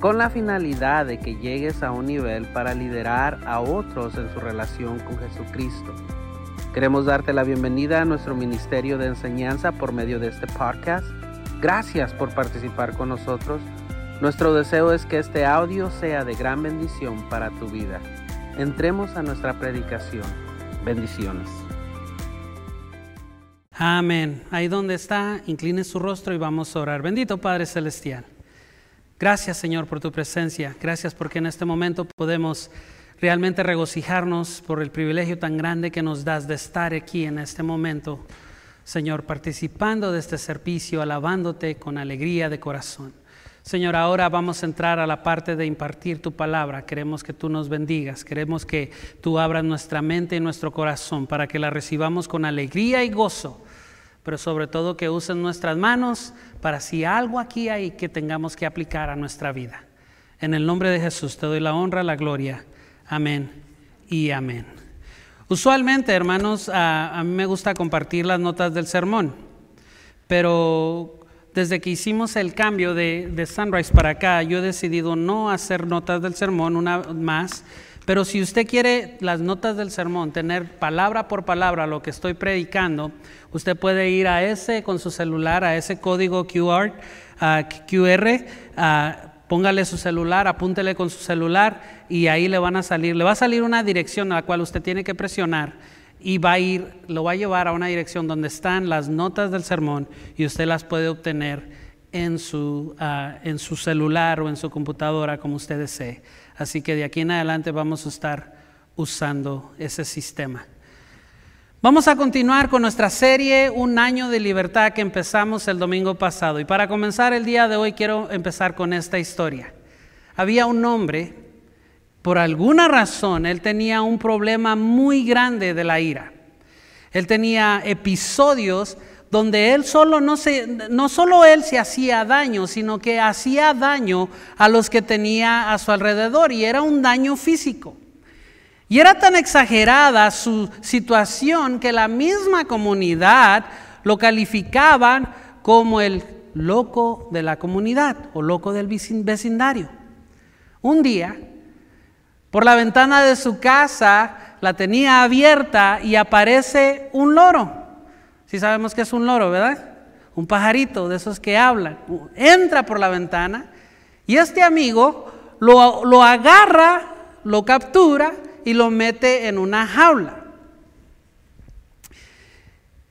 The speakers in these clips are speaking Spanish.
con la finalidad de que llegues a un nivel para liderar a otros en su relación con Jesucristo. Queremos darte la bienvenida a nuestro ministerio de enseñanza por medio de este podcast. Gracias por participar con nosotros. Nuestro deseo es que este audio sea de gran bendición para tu vida. Entremos a nuestra predicación. Bendiciones. Amén. Ahí donde está, incline su rostro y vamos a orar. Bendito Padre Celestial. Gracias Señor por tu presencia. Gracias porque en este momento podemos realmente regocijarnos por el privilegio tan grande que nos das de estar aquí en este momento. Señor, participando de este servicio, alabándote con alegría de corazón. Señor, ahora vamos a entrar a la parte de impartir tu palabra. Queremos que tú nos bendigas, queremos que tú abras nuestra mente y nuestro corazón para que la recibamos con alegría y gozo, pero sobre todo que usen nuestras manos para si algo aquí hay que tengamos que aplicar a nuestra vida. En el nombre de Jesús te doy la honra, la gloria. Amén y amén. Usualmente, hermanos, a, mí me gusta compartir las notas del sermón, pero desde que hicimos el cambio de, Sunrise para acá, yo he decidido no hacer notas del sermón una más, pero si usted quiere las notas del sermón, tener palabra por palabra lo que estoy predicando, usted puede ir a ese con su celular, a ese código QR, QR póngale su celular, apúntele con su celular y ahí le van a salir, le va a salir una dirección a la cual usted tiene que presionar y va a ir, lo va a llevar a una dirección donde están las notas del sermón y usted las puede obtener en su, ah, en su celular o en su computadora como usted desee. Así que de aquí en adelante vamos a estar usando ese sistema. Vamos a continuar con nuestra serie Un año de libertad que empezamos el domingo pasado. Y para comenzar el día de hoy quiero empezar con esta historia. Había un hombre por alguna razón, él tenía un problema muy grande de la ira. Él tenía episodios donde él solo no, se, no solo él se hacía daño, sino que hacía daño a los que tenía a su alrededor y era un daño físico. Y era tan exagerada su situación que la misma comunidad lo calificaban como el loco de la comunidad o loco del vecindario. Un día, por la ventana de su casa la tenía abierta y aparece un loro. Si sabemos que es un loro, ¿verdad? Un pajarito de esos que hablan. Entra por la ventana y este amigo lo, lo agarra, lo captura y lo mete en una jaula.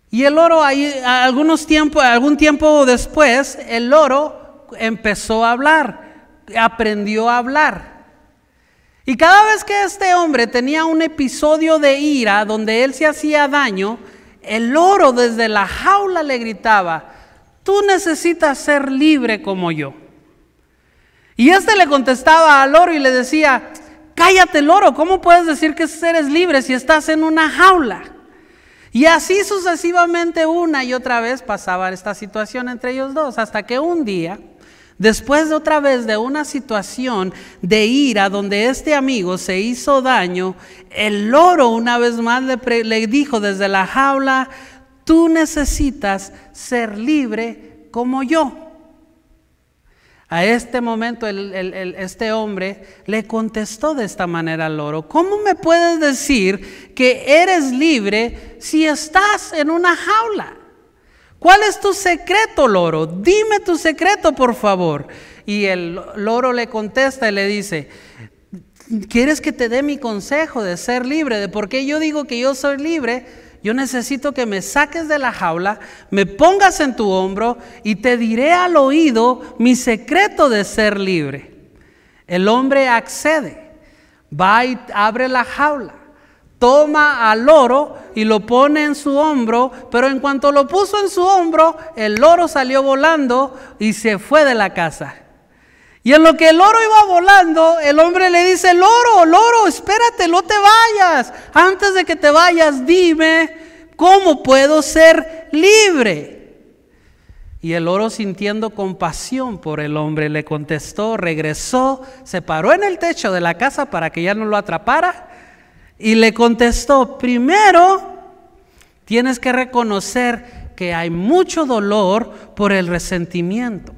Y el loro ahí, algunos tiempo, algún tiempo después, el loro empezó a hablar, aprendió a hablar. Y cada vez que este hombre tenía un episodio de ira donde él se hacía daño, el loro desde la jaula le gritaba, tú necesitas ser libre como yo. Y este le contestaba al loro y le decía, cállate loro, ¿cómo puedes decir que eres libre si estás en una jaula? Y así sucesivamente una y otra vez pasaba esta situación entre ellos dos, hasta que un día Después de otra vez de una situación de ira donde este amigo se hizo daño, el loro una vez más le, dijo desde la jaula, tú necesitas ser libre como yo. A este momento este hombre le contestó de esta manera al loro, ¿cómo me puedes decir que eres libre si estás en una jaula? ¿Cuál es tu secreto, loro? Dime tu secreto, por favor. Y el loro le contesta y le dice, ¿quieres que te dé mi consejo de ser libre? ¿De por qué yo digo que yo soy libre? Yo necesito que me saques de la jaula, me pongas en tu hombro y te diré al oído mi secreto de ser libre. El hombre accede, va y abre la jaula toma al loro y lo pone en su hombro, pero en cuanto lo puso en su hombro, el loro salió volando y se fue de la casa. Y en lo que el loro iba volando, el hombre le dice, loro, loro, espérate, no te vayas. Antes de que te vayas, dime, ¿cómo puedo ser libre? Y el loro sintiendo compasión por el hombre le contestó, regresó, se paró en el techo de la casa para que ya no lo atrapara y le contestó, primero tienes que reconocer que hay mucho dolor por el resentimiento.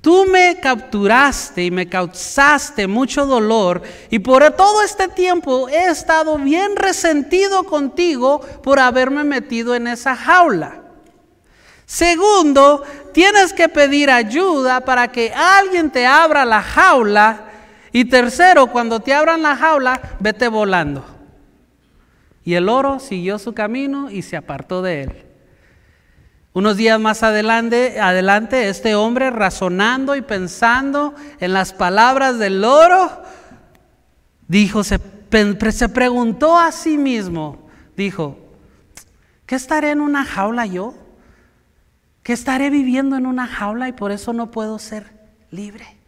Tú me capturaste y me causaste mucho dolor y por todo este tiempo he estado bien resentido contigo por haberme metido en esa jaula. Segundo, tienes que pedir ayuda para que alguien te abra la jaula. Y tercero, cuando te abran la jaula, vete volando. Y el oro siguió su camino y se apartó de él. Unos días más adelante, adelante, este hombre razonando y pensando en las palabras del oro, dijo, se, preguntó a sí mismo, dijo, ¿qué estaré en una jaula yo? que estaré viviendo en una jaula y por eso no puedo ser libre.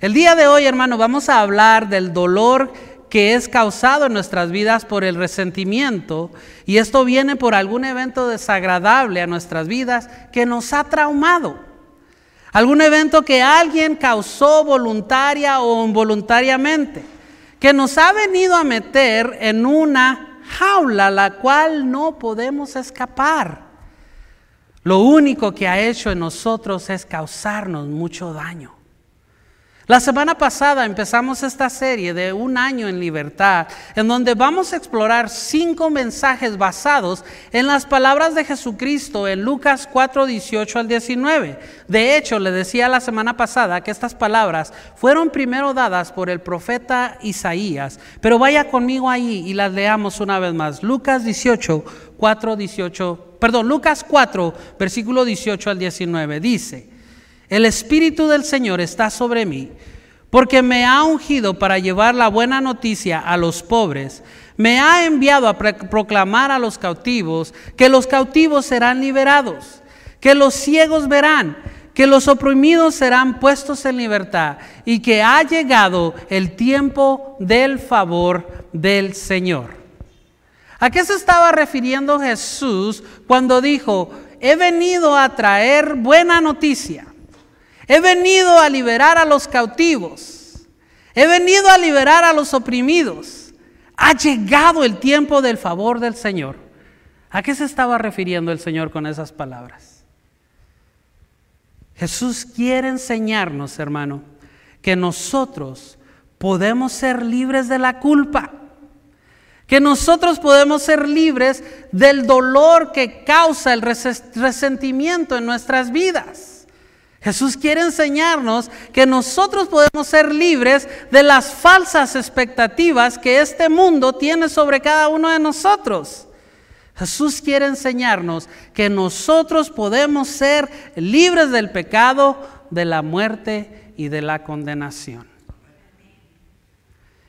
El día de hoy, hermano, vamos a hablar del dolor que es causado en nuestras vidas por el resentimiento y esto viene por algún evento desagradable a nuestras vidas que nos ha traumado. Algún evento que alguien causó voluntaria o involuntariamente, que nos ha venido a meter en una jaula la cual no podemos escapar. Lo único que ha hecho en nosotros es causarnos mucho daño. La semana pasada empezamos esta serie de un año en libertad, en donde vamos a explorar cinco mensajes basados en las palabras de Jesucristo en Lucas 4, 18 al 19. De hecho, le decía la semana pasada que estas palabras fueron primero dadas por el profeta Isaías, pero vaya conmigo ahí y las leamos una vez más. Lucas 18, 4, 18, perdón, Lucas 4, versículo 18 al 19, dice, el Espíritu del Señor está sobre mí, porque me ha ungido para llevar la buena noticia a los pobres. Me ha enviado a proclamar a los cautivos que los cautivos serán liberados, que los ciegos verán, que los oprimidos serán puestos en libertad y que ha llegado el tiempo del favor del Señor. ¿A qué se estaba refiriendo Jesús cuando dijo, he venido a traer buena noticia? He venido a liberar a los cautivos. He venido a liberar a los oprimidos. Ha llegado el tiempo del favor del Señor. ¿A qué se estaba refiriendo el Señor con esas palabras? Jesús quiere enseñarnos, hermano, que nosotros podemos ser libres de la culpa. Que nosotros podemos ser libres del dolor que causa el resentimiento en nuestras vidas. Jesús quiere enseñarnos que nosotros podemos ser libres de las falsas expectativas que este mundo tiene sobre cada uno de nosotros. Jesús quiere enseñarnos que nosotros podemos ser libres del pecado, de la muerte y de la condenación.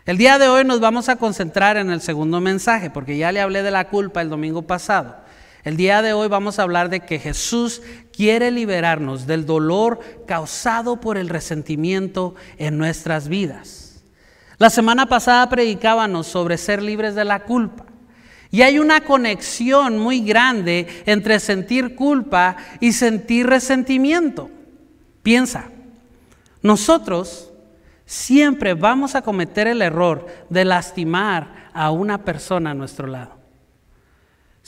El día de hoy nos vamos a concentrar en el segundo mensaje, porque ya le hablé de la culpa el domingo pasado. El día de hoy vamos a hablar de que Jesús quiere liberarnos del dolor causado por el resentimiento en nuestras vidas. La semana pasada predicábamos sobre ser libres de la culpa. Y hay una conexión muy grande entre sentir culpa y sentir resentimiento. Piensa, nosotros siempre vamos a cometer el error de lastimar a una persona a nuestro lado.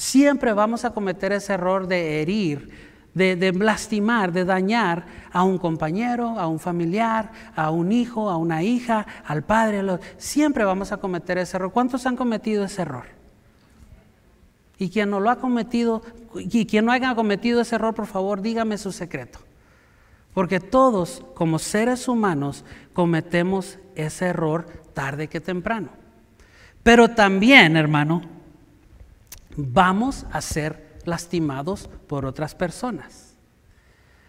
Siempre vamos a cometer ese error de herir, de, lastimar, de dañar a un compañero, a un familiar, a un hijo, a una hija, al padre. Siempre vamos a cometer ese error. ¿Cuántos han cometido ese error? Y quien no lo ha cometido, y quien no haya cometido ese error, por favor, dígame su secreto. Porque todos, como seres humanos, cometemos ese error tarde que temprano. Pero también, hermano, vamos a ser lastimados por otras personas.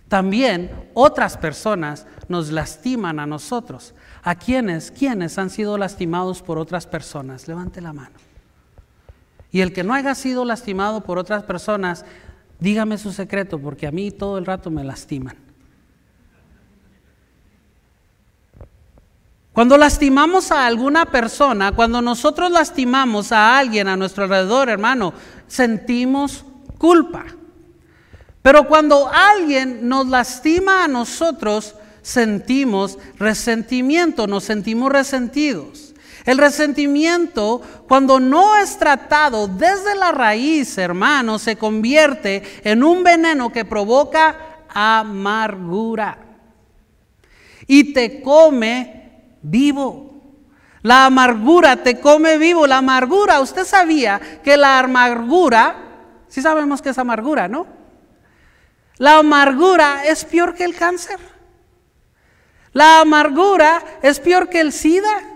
También otras personas nos lastiman a nosotros. ¿A quiénes? ¿Quiénes han sido lastimados por otras personas? Levante la mano. Y el que no haya sido lastimado por otras personas, dígame su secreto, porque a mí todo el rato me lastiman. Cuando lastimamos a alguna persona, cuando nosotros lastimamos a alguien a nuestro alrededor, hermano, sentimos culpa. Pero cuando alguien nos lastima a nosotros, sentimos resentimiento, nos sentimos resentidos. El resentimiento, cuando no es tratado desde la raíz, hermano, se convierte en un veneno que provoca amargura y te come vivo. La amargura te come vivo. La amargura, usted sabía que la amargura, si sabemos que es amargura, ¿no? La amargura es peor que el cáncer. La amargura es peor que el SIDA.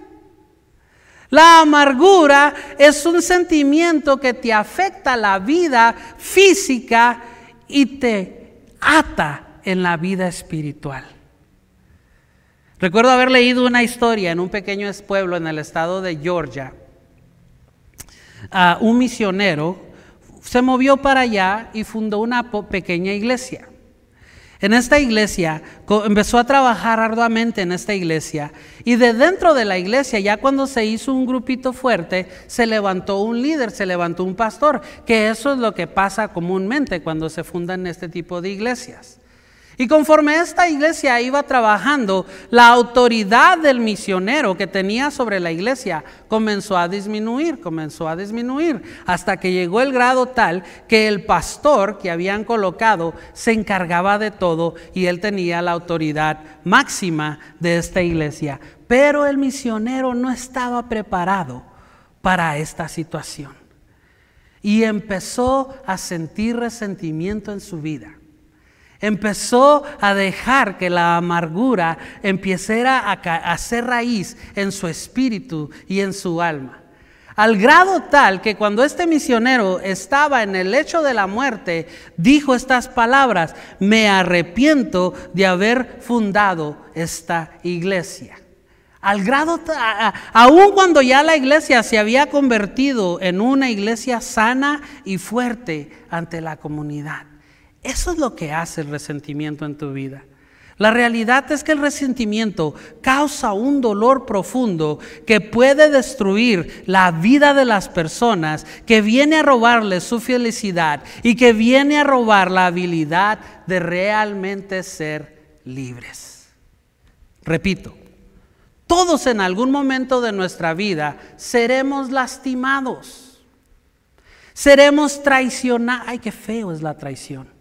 La amargura es un sentimiento que te afecta la vida física y te ata en la vida espiritual. Recuerdo haber leído una historia en un pequeño pueblo en el estado de Georgia. un misionero se movió para allá y fundó una pequeña iglesia. En esta iglesia empezó a trabajar arduamente en esta iglesia y de dentro de la iglesia, ya cuando se hizo un grupito fuerte, se levantó un líder, se levantó un pastor, que eso es lo que pasa comúnmente cuando se fundan este tipo de iglesias. Y conforme esta iglesia iba trabajando, la autoridad del misionero que tenía sobre la iglesia comenzó a disminuir, comenzó a disminuir, hasta que llegó el grado tal que el pastor que habían colocado se encargaba de todo y él tenía la autoridad máxima de esta iglesia. Pero el misionero no estaba preparado para esta situación y empezó a sentir resentimiento en su vida Empezó a dejar que la amargura empezara a hacer raíz en su espíritu y en su alma. Al grado tal que cuando este misionero estaba en el lecho de la muerte, dijo estas palabras, me arrepiento de haber fundado esta iglesia. Al grado, aun cuando ya la iglesia se había convertido en una iglesia sana y fuerte ante la comunidad. Eso es lo que hace el resentimiento en tu vida. La realidad es que el resentimiento causa un dolor profundo que puede destruir la vida de las personas, que viene a robarles su felicidad y que viene a robar la habilidad de realmente ser libres. Repito, todos en algún momento de nuestra vida seremos lastimados, seremos traicionados. Ay, qué feo es la traición.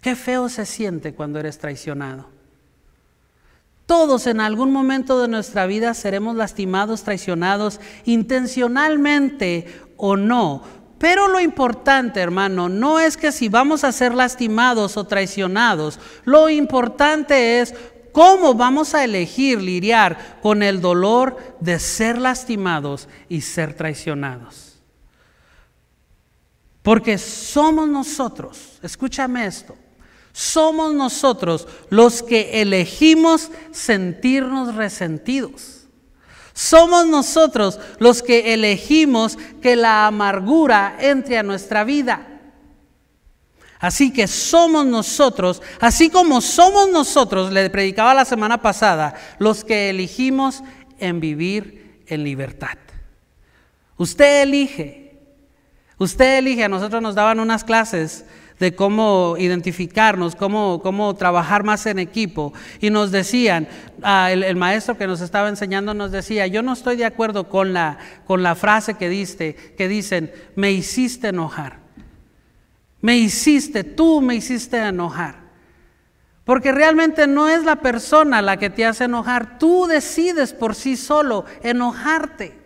Qué feo se siente cuando eres traicionado. Todos en algún momento de nuestra vida seremos lastimados, traicionados, intencionalmente o no. Pero lo importante, hermano, no es que si vamos a ser lastimados o traicionados, lo importante es cómo vamos a elegir lidiar con el dolor de ser lastimados y ser traicionados. Porque somos nosotros, escúchame esto, somos nosotros los que elegimos sentirnos resentidos. Somos nosotros los que elegimos que la amargura entre a nuestra vida. Así que somos nosotros, así como somos nosotros, le predicaba la semana pasada, los que elegimos en vivir en libertad. Usted elige, usted elige, a nosotros nos daban unas clases de cómo identificarnos, cómo, cómo trabajar más en equipo. Y nos decían, ah, el, maestro que nos estaba enseñando nos decía, yo no estoy de acuerdo con la, con la frase que diste, que dicen, me hiciste enojar. Me hiciste, tú me hiciste enojar. Porque realmente no es la persona la que te hace enojar, tú decides por sí solo enojarte.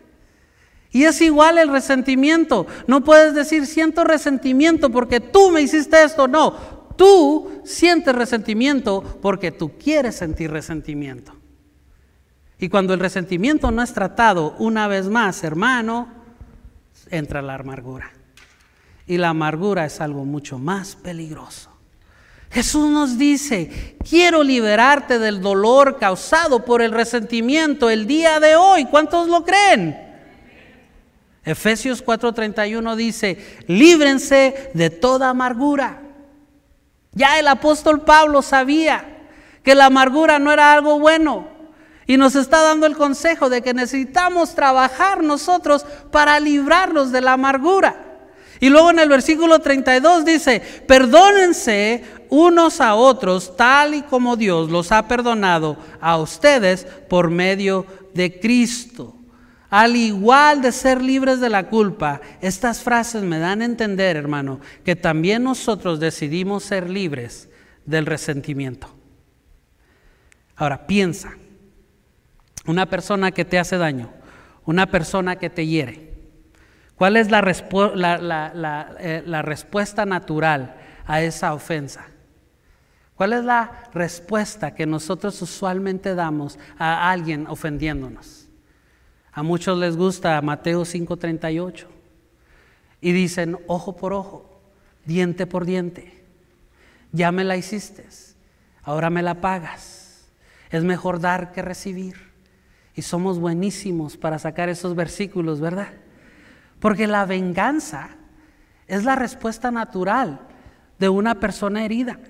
Y es igual el resentimiento. No puedes decir siento resentimiento porque tú me hiciste esto. No, tú sientes resentimiento porque tú quieres sentir resentimiento. Y cuando el resentimiento no es tratado una vez más, hermano, entra la amargura. Y la amargura es algo mucho más peligroso. Jesús nos dice, quiero liberarte del dolor causado por el resentimiento el día de hoy. ¿Cuántos lo creen? Efesios 4:31 dice, líbrense de toda amargura. Ya el apóstol Pablo sabía que la amargura no era algo bueno. Y nos está dando el consejo de que necesitamos trabajar nosotros para librarnos de la amargura. Y luego en el versículo 32 dice, perdónense unos a otros tal y como Dios los ha perdonado a ustedes por medio de Cristo. Al igual de ser libres de la culpa, estas frases me dan a entender, hermano, que también nosotros decidimos ser libres del resentimiento. Ahora, piensa, una persona que te hace daño, una persona que te hiere, ¿cuál es la, eh, la respuesta natural a esa ofensa? ¿Cuál es la respuesta que nosotros usualmente damos a alguien ofendiéndonos? A muchos les gusta Mateo 5:38 y dicen ojo por ojo, diente por diente. Ya me la hiciste, ahora me la pagas. Es mejor dar que recibir. Y somos buenísimos para sacar esos versículos, ¿verdad? Porque la venganza es la respuesta natural de una persona herida.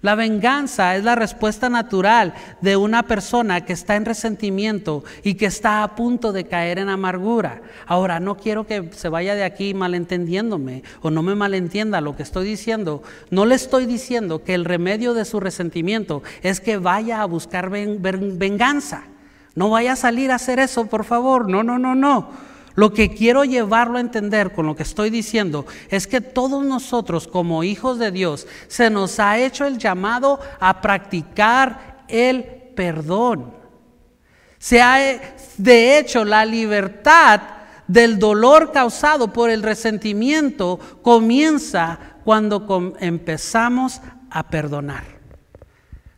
La venganza es la respuesta natural de una persona que está en resentimiento y que está a punto de caer en amargura. Ahora, no quiero que se vaya de aquí malentendiéndome o no me malentienda lo que estoy diciendo. No le estoy diciendo que el remedio de su resentimiento es que vaya a buscar venganza. No vaya a salir a hacer eso, por favor. No, no, no, no. Lo que quiero llevarlo a entender con lo que estoy diciendo es que todos nosotros como hijos de Dios se nos ha hecho el llamado a practicar el perdón. Se ha, de hecho, la libertad del dolor causado por el resentimiento comienza cuando empezamos a perdonar.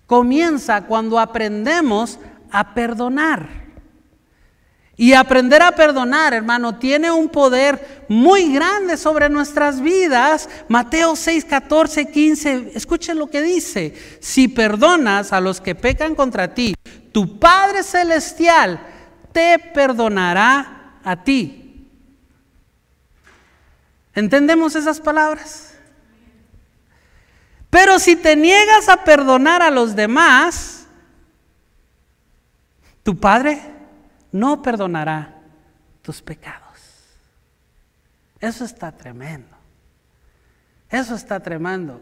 Comienza cuando aprendemos a perdonar. Y aprender a perdonar, hermano, tiene un poder muy grande sobre nuestras vidas. Mateo 6, 14, 15, escuchen lo que dice. Si perdonas a los que pecan contra ti, tu Padre Celestial te perdonará a ti. ¿Entendemos esas palabras? Pero si te niegas a perdonar a los demás, tu Padre no perdonará tus pecados. Eso está tremendo. Eso está tremendo.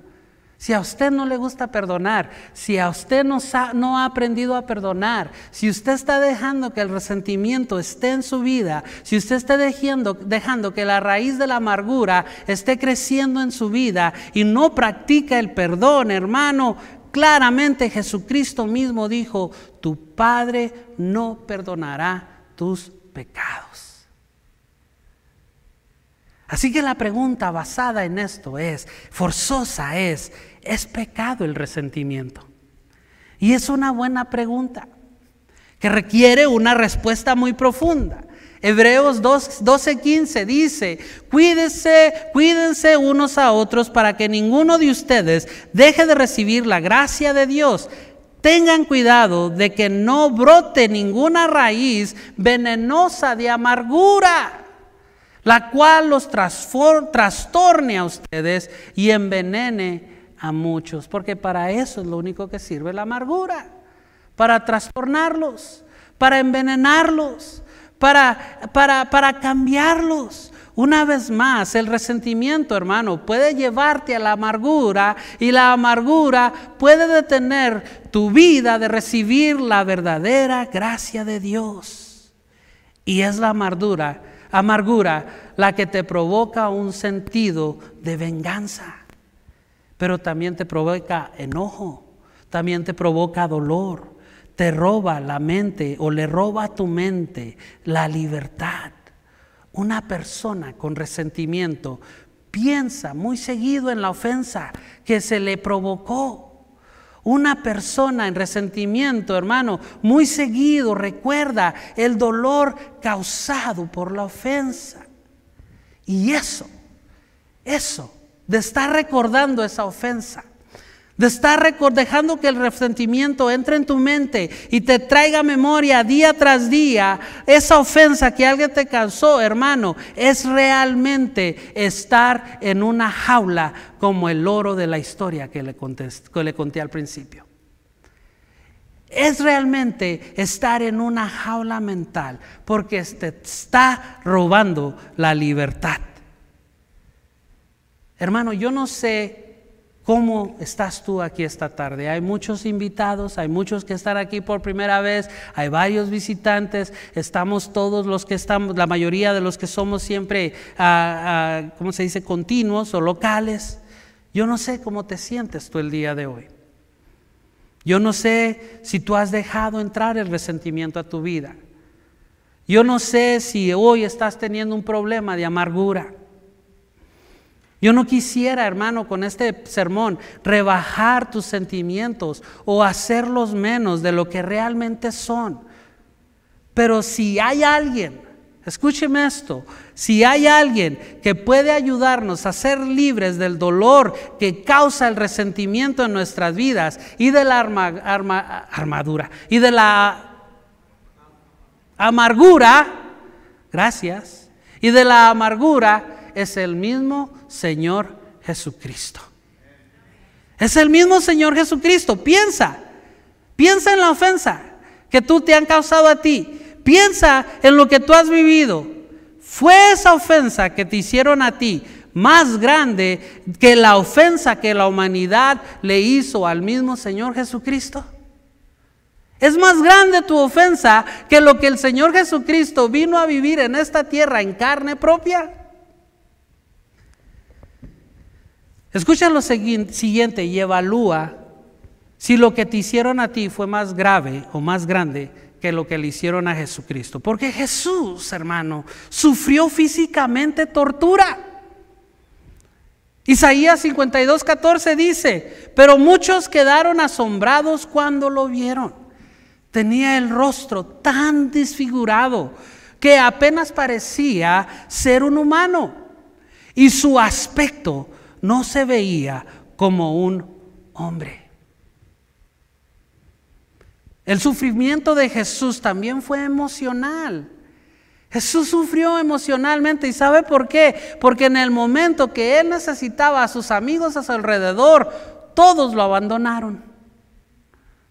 Si a usted no le gusta perdonar, si a usted no, no, ha aprendido a perdonar, si usted está dejando que el resentimiento esté en su vida, si usted está dejando, dejando que la raíz de la amargura esté creciendo en su vida y no practica el perdón, hermano, claramente Jesucristo mismo dijo, tu Padre no perdonará tus pecados. Así que la pregunta basada en esto es, forzosa es, ¿es pecado el resentimiento? Y es una buena pregunta que requiere una respuesta muy profunda. Hebreos 12:15 dice, cuídense, cuídense unos a otros para que ninguno de ustedes deje de recibir la gracia de Dios. Tengan cuidado de que no brote ninguna raíz venenosa de amargura, la cual los trastorne a ustedes y envenene a muchos, porque para eso es lo único que sirve la amargura, para trastornarlos, para envenenarlos, para, para, para cambiarlos. Una vez más, el resentimiento, hermano, puede llevarte a la amargura y la amargura puede detener tu vida de recibir la verdadera gracia de Dios. Y es la amargura, amargura la que te provoca un sentido de venganza, pero también te provoca enojo, también te provoca dolor, te roba la mente o le roba a tu mente la libertad. Una persona con resentimiento piensa muy seguido en la ofensa que se le provocó. Una persona en resentimiento, hermano, muy seguido recuerda el dolor causado por la ofensa. Y eso, eso, de estar recordando esa ofensa, de estar dejando que el resentimiento entre en tu mente y te traiga memoria día tras día, esa ofensa que alguien te causó, hermano, es realmente estar en una jaula como el oro de la historia que le conté, que le conté al principio. es realmente estar en una jaula mental porque te está robando la libertad. Hermano, yo no sé ¿Cómo estás tú aquí esta tarde? Hay muchos invitados, hay muchos que están aquí por primera vez, hay varios visitantes, estamos todos los que estamos, la mayoría de los que somos siempre, ah, ah, ¿cómo se dice?, continuos o locales. Yo no sé cómo te sientes tú el día de hoy. Yo no sé si tú has dejado entrar el resentimiento a tu vida. Yo no sé si hoy estás teniendo un problema de amargura. Yo no quisiera, hermano, con este sermón rebajar tus sentimientos o hacerlos menos de lo que realmente son. Pero si hay alguien, escúcheme esto, si hay alguien que puede ayudarnos a ser libres del dolor que causa el resentimiento en nuestras vidas y de la armadura y de la amargura, gracias, y de la amargura, es el mismo Señor Jesucristo. Es el mismo Señor Jesucristo. Piensa, piensa en la ofensa que tú te han causado a ti. Piensa en lo que tú has vivido. ¿Fue esa ofensa que te hicieron a ti más grande que la ofensa que la humanidad le hizo al mismo Señor Jesucristo? Es más grande tu ofensa que lo que el Señor Jesucristo vino a vivir en esta tierra en carne propia. Escucha lo siguiente y evalúa si lo que te hicieron a ti fue más grave o más grande que lo que le hicieron a Jesucristo. Porque Jesús, hermano, sufrió físicamente tortura. Isaías 52, 14 dice, pero muchos quedaron asombrados cuando lo vieron. Tenía el rostro tan desfigurado que apenas parecía ser un humano. Y su aspecto no se veía como un hombre. El sufrimiento de Jesús también fue emocional. Jesús sufrió emocionalmente y ¿sabe por qué? Porque en el momento que él necesitaba a sus amigos a su alrededor, todos lo abandonaron.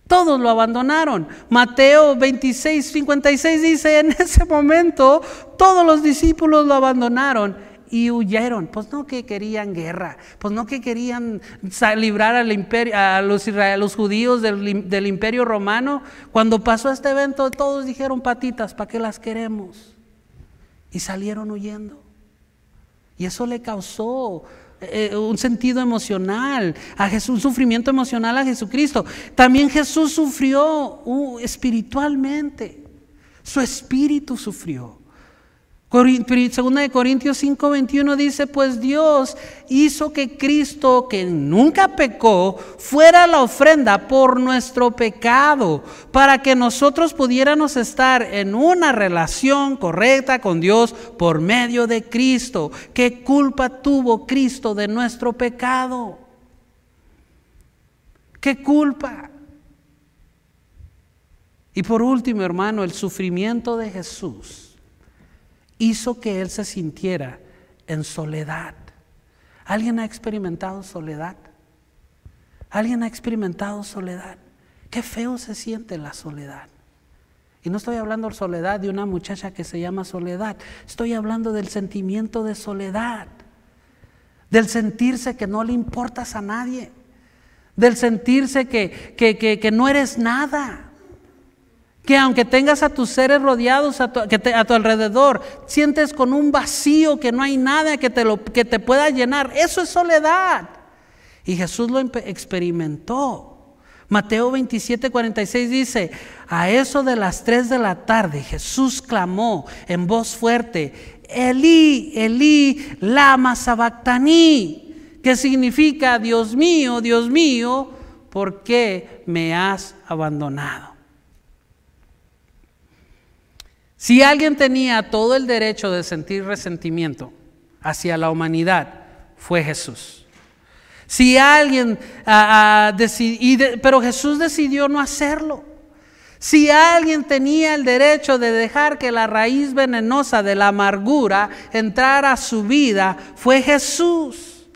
Todos lo abandonaron. Mateo 26, 56 dice, en ese momento todos los discípulos lo abandonaron y huyeron. Pues no que querían guerra, pues no que querían librar al imperio, a, los, judíos del, imperio romano. Cuando pasó este evento, todos dijeron patitas, ¿para qué las queremos? Y salieron huyendo. Y eso le causó eh, un sentido emocional, a Jesús, un sufrimiento emocional a Jesucristo. También Jesús sufrió uh, espiritualmente, su espíritu sufrió. Segunda de Corintios 5:21 dice, pues Dios hizo que Cristo, que nunca pecó, fuera la ofrenda por nuestro pecado, para que nosotros pudiéramos estar en una relación correcta con Dios por medio de Cristo. ¿Qué culpa tuvo Cristo de nuestro pecado? ¿Qué culpa? Y por último, hermano, el sufrimiento de Jesús hizo que él se sintiera en soledad. ¿Alguien ha experimentado soledad? ¿Alguien ha experimentado soledad? Qué feo se siente la soledad. Y no estoy hablando de soledad de una muchacha que se llama soledad. Estoy hablando del sentimiento de soledad. Del sentirse que no le importas a nadie. Del sentirse que, que, que no eres nada que aunque tengas a tus seres rodeados a tu, a tu alrededor, sientes con un vacío que no hay nada que te, que te pueda llenar. Eso es soledad. Y Jesús lo experimentó. Mateo 27, 46 dice, a eso de las 3 de la tarde Jesús clamó en voz fuerte, Elí, Elí, lama sabactaní, que significa, Dios mío, Dios mío, ¿por qué me has abandonado? Si alguien tenía todo el derecho de sentir resentimiento hacia la humanidad, fue Jesús. Si alguien, ah, ah, pero Jesús decidió no hacerlo. Si alguien tenía el derecho de dejar que la raíz venenosa de la amargura entrara a su vida, fue Jesús,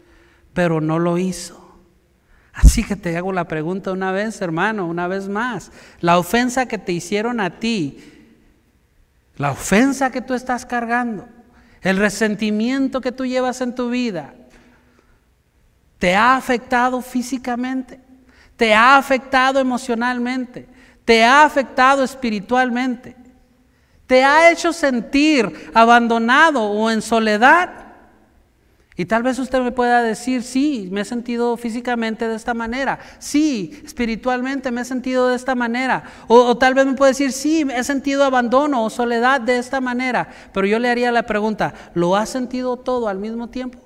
pero no lo hizo. Así que te hago la pregunta una vez, hermano, una vez más. La ofensa que te hicieron a ti, la ofensa que tú estás cargando, el resentimiento que tú llevas en tu vida, ¿te ha afectado físicamente? ¿Te ha afectado emocionalmente? ¿Te ha afectado espiritualmente? ¿Te ha hecho sentir abandonado o en soledad? Y tal vez usted me pueda decir, sí, me he sentido físicamente de esta manera, sí, espiritualmente me he sentido de esta manera, o, tal vez me puede decir, sí, he sentido abandono o soledad de esta manera, pero yo le haría la pregunta, ¿lo ha sentido todo al mismo tiempo?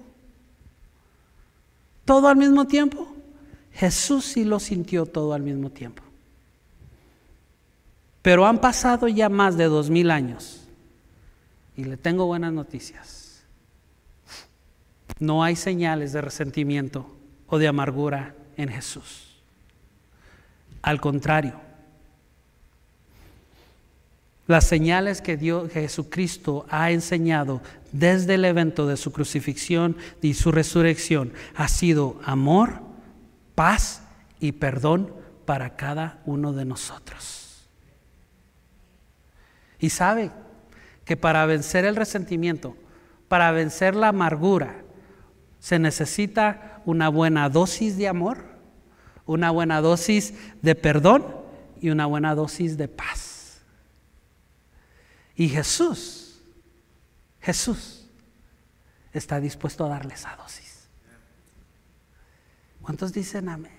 ¿Todo al mismo tiempo? Jesús sí lo sintió todo al mismo tiempo. Pero han pasado ya más de dos mil años y le tengo buenas noticias. No hay señales de resentimiento o de amargura en Jesús. Al contrario, las señales que, Dios, Jesucristo ha enseñado desde el evento de su crucifixión y su resurrección ha sido amor, paz y perdón para cada uno de nosotros. Y sabe que para vencer el resentimiento, para vencer la amargura, se necesita una buena dosis de amor, una buena dosis de perdón y una buena dosis de paz. Y Jesús, Jesús está dispuesto a darle esa dosis. ¿Cuántos dicen amén?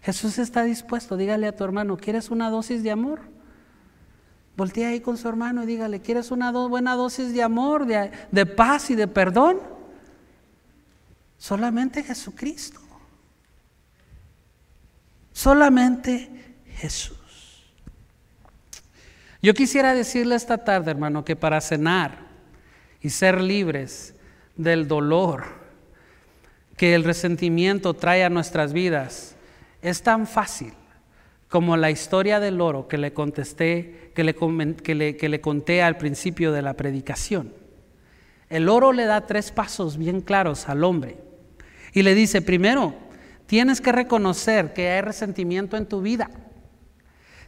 Jesús está dispuesto, dígale a tu hermano, ¿quieres una dosis de amor? Voltea ahí con su hermano y dígale, ¿quieres una buena dosis de amor, de, de paz y de perdón? Solamente Jesucristo. Solamente Jesús. Yo quisiera decirle esta tarde, hermano, que para cenar y ser libres del dolor que el resentimiento trae a nuestras vidas, es tan fácil como la historia del oro que le contesté, que le, que le conté al principio de la predicación. El oro le da tres pasos bien claros al hombre. Y le dice, primero, tienes que reconocer que hay resentimiento en tu vida.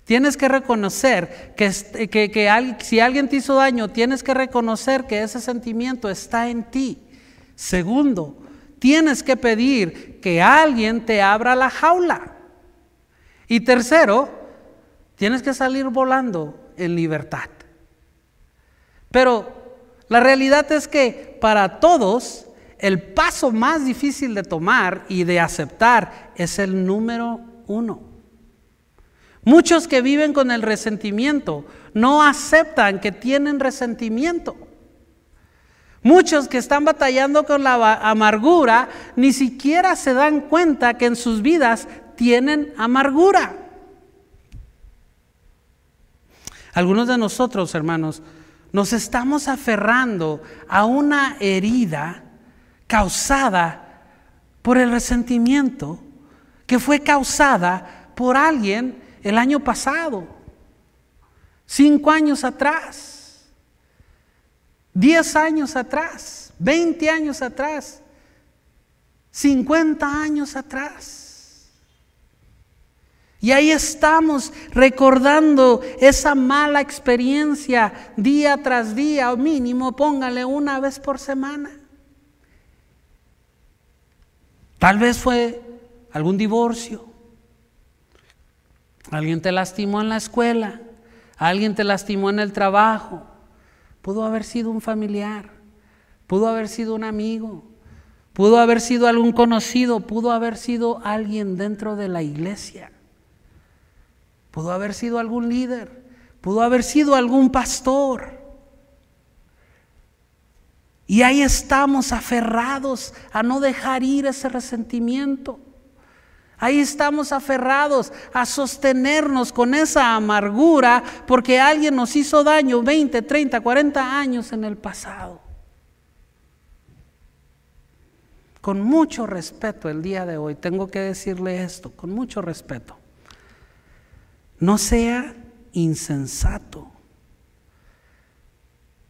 Tienes que reconocer que, que, si alguien te hizo daño, tienes que reconocer que ese sentimiento está en ti. Segundo, tienes que pedir que alguien te abra la jaula. Y tercero, tienes que salir volando en libertad. Pero la realidad es que para todos el paso más difícil de tomar y de aceptar es el número uno. Muchos que viven con el resentimiento no aceptan que tienen resentimiento. Muchos que están batallando con la amargura ni siquiera se dan cuenta que en sus vidas tienen amargura. Algunos de nosotros, hermanos, nos estamos aferrando a una herida causada por el resentimiento que fue causada por alguien el año pasado, cinco años atrás, diez años atrás, veinte años atrás, cincuenta años atrás. Y ahí estamos recordando esa mala experiencia día tras día, o mínimo póngale una vez por semana. Tal vez fue algún divorcio. Alguien te lastimó en la escuela. Alguien te lastimó en el trabajo. Pudo haber sido un familiar. Pudo haber sido un amigo. Pudo haber sido algún conocido. Pudo haber sido alguien dentro de la iglesia. Pudo haber sido algún líder. Pudo haber sido algún pastor. Y ahí estamos aferrados a no dejar ir ese resentimiento. Ahí estamos aferrados a sostenernos con esa amargura porque alguien nos hizo daño 20, 30, 40 años en el pasado. Con mucho respeto el día de hoy, tengo que decirle esto, con mucho respeto. No sea insensato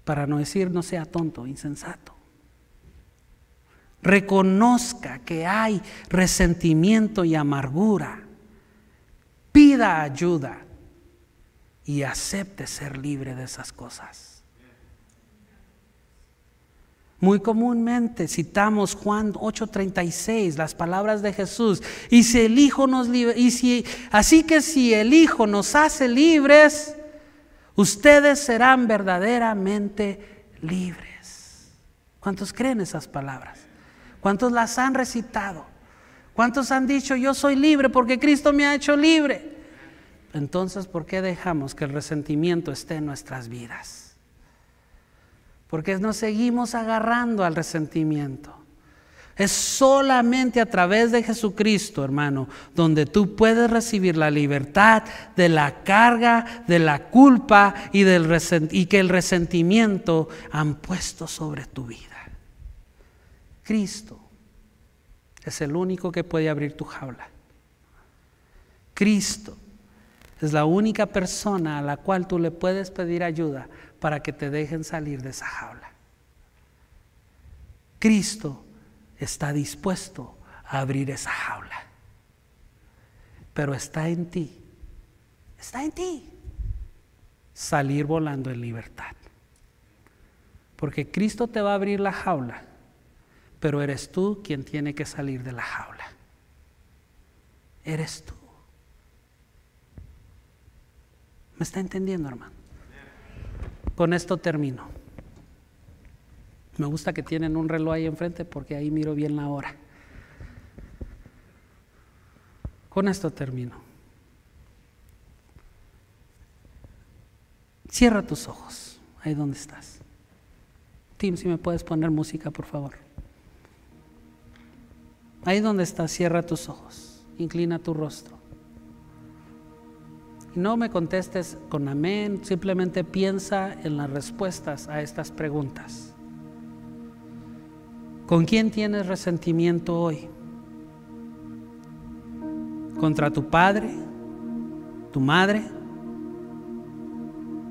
para no decir no sea tonto, insensato. reconozca que hay resentimiento y amargura, pida ayuda y acepte ser libre de esas cosas. Muy comúnmente citamos Juan 8:36, las palabras de Jesús. Y si el Hijo nos y si así que si el Hijo nos hace libres, ustedes serán verdaderamente libres. ¿Cuántos creen esas palabras? ¿Cuántos las han recitado? ¿Cuántos han dicho, yo soy libre porque Cristo me ha hecho libre? Entonces, ¿por qué dejamos que el resentimiento esté en nuestras vidas? Porque nos seguimos agarrando al resentimiento. Es solamente a través de Jesucristo, hermano, donde tú puedes recibir la libertad de la carga, de la culpa y, del y que el resentimiento han puesto sobre tu vida. Cristo es el único que puede abrir tu jaula. Cristo es la única persona a la cual tú le puedes pedir ayuda para que te dejen salir de esa jaula. Cristo está dispuesto a abrir esa jaula, pero está en ti, está en ti salir volando en libertad. Porque Cristo te va a abrir la jaula, pero eres tú quien tiene que salir de la jaula. Eres tú. ¿Me está entendiendo, hermano? Con esto termino. Me gusta que tienen un reloj ahí enfrente porque ahí miro bien la hora. Con esto termino. Cierra tus ojos, ahí donde estás. Tim, si me puedes poner música, por favor. Ahí donde estás, cierra tus ojos, inclina tu rostro. No me contestes con amén, simplemente piensa en las respuestas a estas preguntas. ¿Con quién tienes resentimiento hoy? ¿Contra tu padre? ¿Tu madre?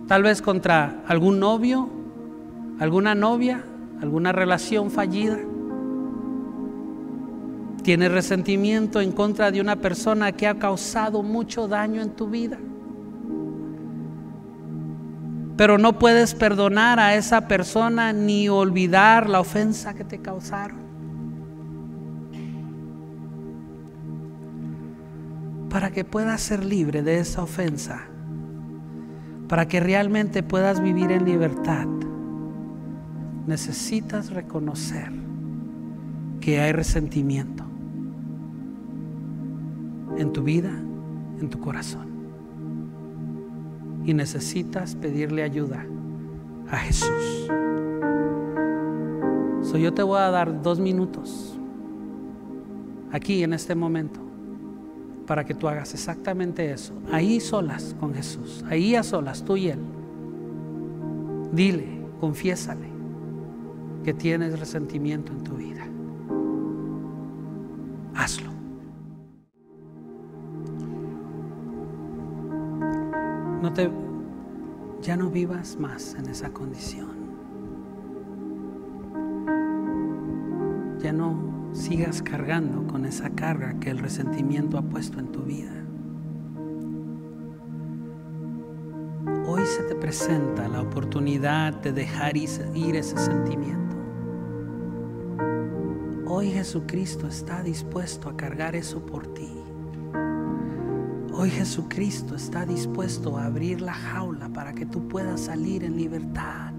Tal vez contra algún novio, alguna novia, alguna relación fallida. ¿Tienes resentimiento en contra de una persona que ha causado mucho daño en tu vida? Pero no puedes perdonar a esa persona ni olvidar la ofensa que te causaron. Para que puedas ser libre de esa ofensa, para que realmente puedas vivir en libertad, necesitas reconocer que hay resentimiento en tu vida, en tu corazón y necesitas pedirle ayuda a Jesús. So, yo te voy a dar dos minutos aquí en este momento para que tú hagas exactamente eso. Ahí solas con Jesús, ahí a solas, tú y Él. Dile, confiésale que tienes resentimiento en tu vida. Hazlo. Ya no vivas más en esa condición. Ya no sigas cargando con esa carga que el resentimiento ha puesto en tu vida. Hoy se te presenta la oportunidad de dejar ir ese sentimiento. Hoy Jesucristo está dispuesto a cargar eso por ti. Hoy Jesucristo está dispuesto a abrir la jaula para que tú puedas salir en libertad.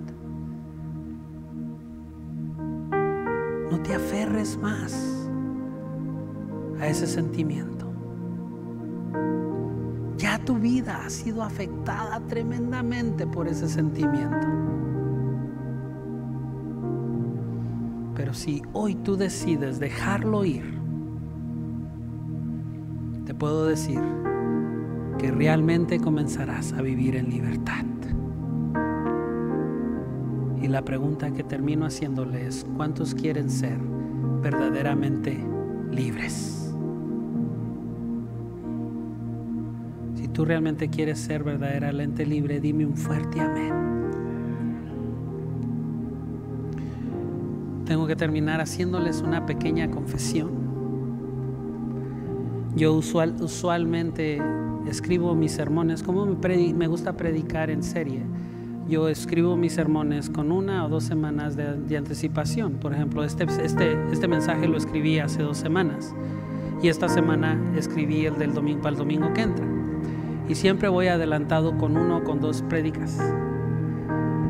No te aferres más a ese sentimiento. Ya tu vida ha sido afectada tremendamente por ese sentimiento. Pero si hoy tú decides dejarlo ir, te puedo decir que realmente comenzarás a vivir en libertad. Y la pregunta que termino haciéndole es, ¿cuántos quieren ser verdaderamente libres? Si tú realmente quieres ser verdaderamente libre, dime un fuerte amén. tengo que terminar haciéndoles una pequeña confesión. Yo usual, usualmente escribo mis sermones, como me, me, gusta predicar en serie, yo escribo mis sermones con una o dos semanas de, de anticipación. Por ejemplo, este, este, este mensaje lo escribí hace dos semanas y esta semana escribí el del domingo para el domingo que entra. Y siempre voy adelantado con uno o con dos prédicas.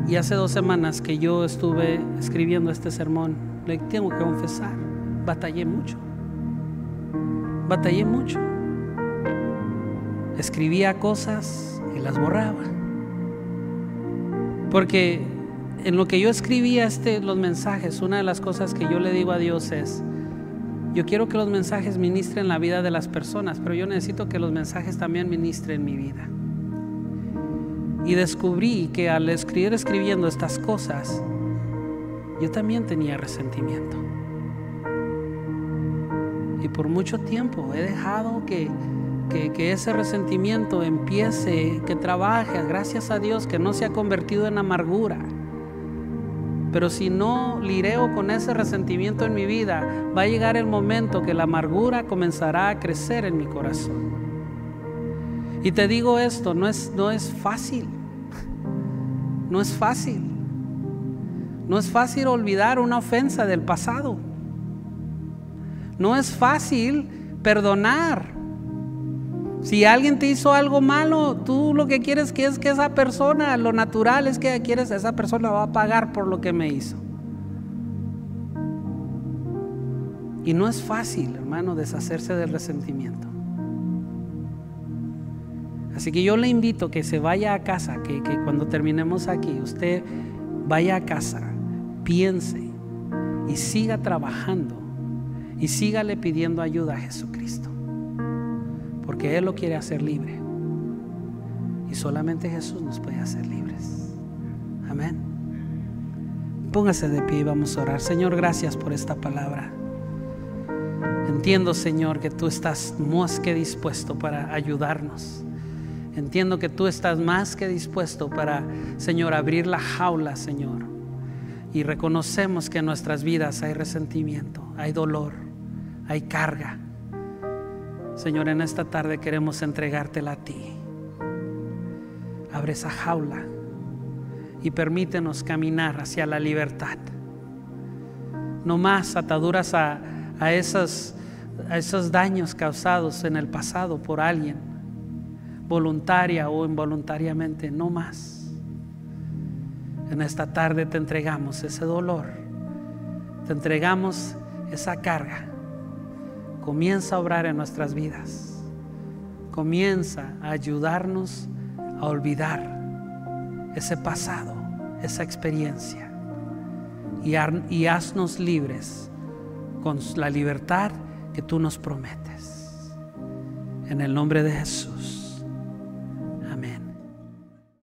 Y hace dos semanas que yo estuve escribiendo este sermón, le tengo que confesar, batallé mucho. Batallé mucho. Escribía cosas y las borraba. Porque en lo que yo escribía este, los mensajes, una de las cosas que yo le digo a Dios es, yo quiero que los mensajes ministren la vida de las personas, pero yo necesito que los mensajes también ministren mi vida. Y descubrí que al escribir escribiendo estas cosas, yo también tenía resentimiento. Y por mucho tiempo he dejado que, que, ese resentimiento empiece, que trabaje, gracias a Dios, que no se ha convertido en amargura. Pero si no lireo con ese resentimiento en mi vida, va a llegar el momento que la amargura comenzará a crecer en mi corazón. Y te digo esto, no es, no es fácil. No es fácil. No es fácil olvidar una ofensa del pasado. No es fácil perdonar. Si alguien te hizo algo malo, tú lo que quieres es que esa persona, lo natural es que quieres esa persona va a pagar por lo que me hizo. Y no es fácil, hermano, deshacerse del resentimiento. Así que yo le invito que se vaya a casa, que, que cuando terminemos aquí, usted vaya a casa, piense y siga trabajando y sígale pidiendo ayuda a Jesucristo. Porque Él lo quiere hacer libre. Y solamente Jesús nos puede hacer libres. Amén. Póngase de pie y vamos a orar. Señor, gracias por esta palabra. Entiendo, Señor, que tú estás más que dispuesto para ayudarnos. Entiendo que tú estás más que dispuesto para, Señor, abrir la jaula, Señor. Y reconocemos que en nuestras vidas hay resentimiento, hay dolor, hay carga. Señor, en esta tarde queremos entregártela a ti. Abre esa jaula y permítenos caminar hacia la libertad. No más ataduras a, esos daños causados en el pasado por alguien voluntaria o involuntariamente, no más. En esta tarde te entregamos ese dolor, te entregamos esa carga. Comienza a obrar en nuestras vidas, comienza a ayudarnos a olvidar ese pasado, esa experiencia y, y haznos libres con la libertad que tú nos prometes. En el nombre de Jesús.